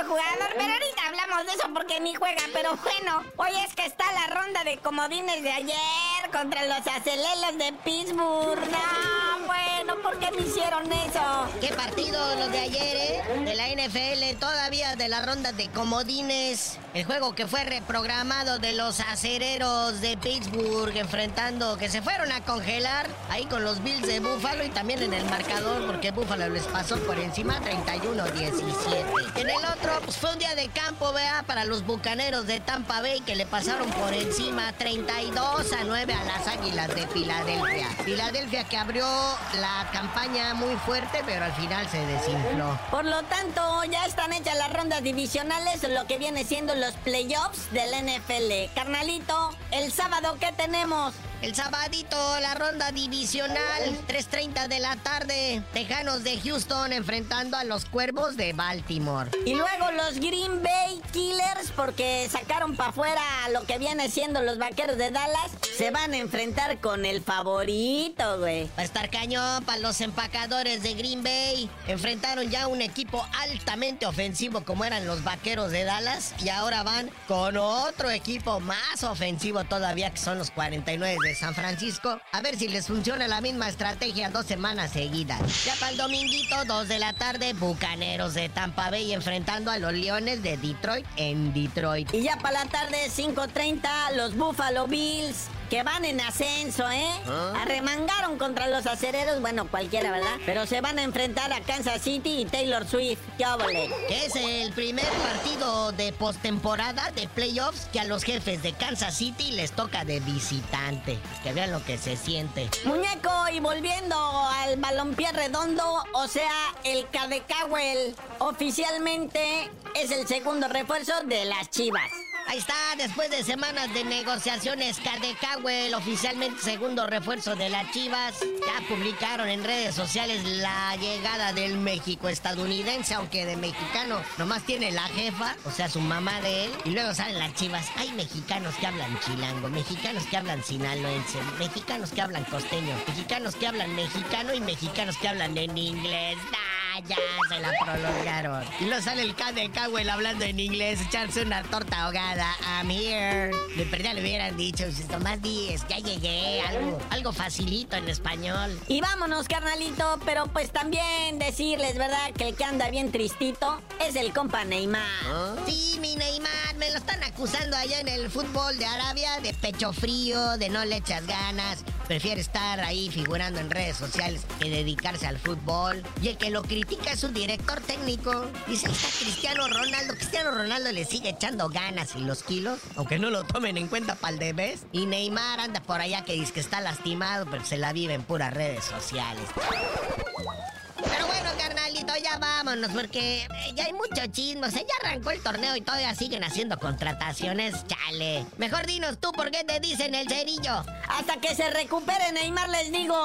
jugador, pero ahorita hablamos de eso porque ni juega. Pero bueno, hoy es que está la ronda de comodines de ayer contra los acelelos de Pittsburgh. Bueno, ¿por qué me hicieron eso? ¿Qué partido los de ayer, eh? De la NFL, todavía de la ronda de comodines. El juego que fue reprogramado de los acereros de Pittsburgh enfrentando, que se fueron a congelar ahí con los Bills de Buffalo y también en el marcador porque Buffalo les pasó por encima 31-17. En el otro, pues fue un día de campo, vea, para los bucaneros de Tampa Bay que le pasaron por encima 32 a 9 a las Águilas de Filadelfia. Filadelfia que abrió la campaña muy fuerte, pero al final se desinfló. Por lo tanto, ya están hechas las rondas divisionales, lo que viene siendo los playoffs del NFL. Carnalito, el sábado, ¿qué tenemos? El sabadito, la ronda divisional, 3.30 de la tarde. Tejanos de Houston enfrentando a los Cuervos de Baltimore. Y luego los Green Bay Killers, porque sacaron para afuera lo que viene siendo los Vaqueros de Dallas, se van a enfrentar con el favorito, güey. Va a estar cañón para los empacadores de Green Bay. Enfrentaron ya un equipo altamente ofensivo como eran los Vaqueros de Dallas y ahora van con otro equipo más ofensivo todavía que son los 49 de San Francisco. A ver si les funciona la misma estrategia dos semanas seguidas. Ya para el dominguito, 2 de la tarde, Bucaneros de Tampa Bay enfrentando a los Leones de Detroit en Detroit. Y ya para la tarde, 5.30, los Buffalo Bills que van en ascenso, ¿eh? Arremangaron contra los acereros, bueno, cualquiera, ¿verdad? Pero se van a enfrentar a Kansas City y Taylor Swift. ¡Qué óvole! Es el primer partido de postemporada de playoffs que a los jefes de Kansas City les toca de visitante. Que vean lo que se siente. Muñeco, y volviendo al balompié redondo, o sea, el Cadecawel, oficialmente es el segundo refuerzo de las Chivas. Ahí está, después de semanas de negociaciones, Cadecawel, oficialmente segundo refuerzo de las Chivas. Ya publicaron en redes sociales la llegada del México estadounidense, aunque de mexicano nomás tiene la jefa, o sea, su mamá de él. Y luego salen las Chivas. Hay mexicanos que hablan chilango, mexicanos que hablan sinaloense, mexicanos que hablan costeño, mexicanos que hablan mexicano y mexicanos que hablan en inglés. ¡Ah, ya se la prolongaron! Y luego sale el Cadecawel hablando en inglés, echarse una torta ahogada. I'm here. De perdida le hubieran dicho, Tomás Díez, ya llegué, algo, algo facilito en español. Y vámonos, carnalito, pero pues también decirles, ¿verdad? Que el que anda bien tristito es el compa Neymar. Sí, mi Neymar, me lo están acusando allá en el fútbol de Arabia de pecho frío, de no le echas ganas. Prefiere estar ahí figurando en redes sociales que dedicarse al fútbol. Y el que lo critica es su director técnico. Dice, está Cristiano Ronaldo. Cristiano Ronaldo le sigue echando ganas y los kilos, aunque no lo tomen en cuenta para el de Y Neymar anda por allá que dice que está lastimado, pero se la vive en puras redes sociales. Vámonos, porque eh, ya hay mucho chisme. O sea, ya arrancó el torneo y todavía siguen haciendo contrataciones. Chale. Mejor dinos tú por qué te dicen el cerillo. Hasta que se recupere Neymar, les digo.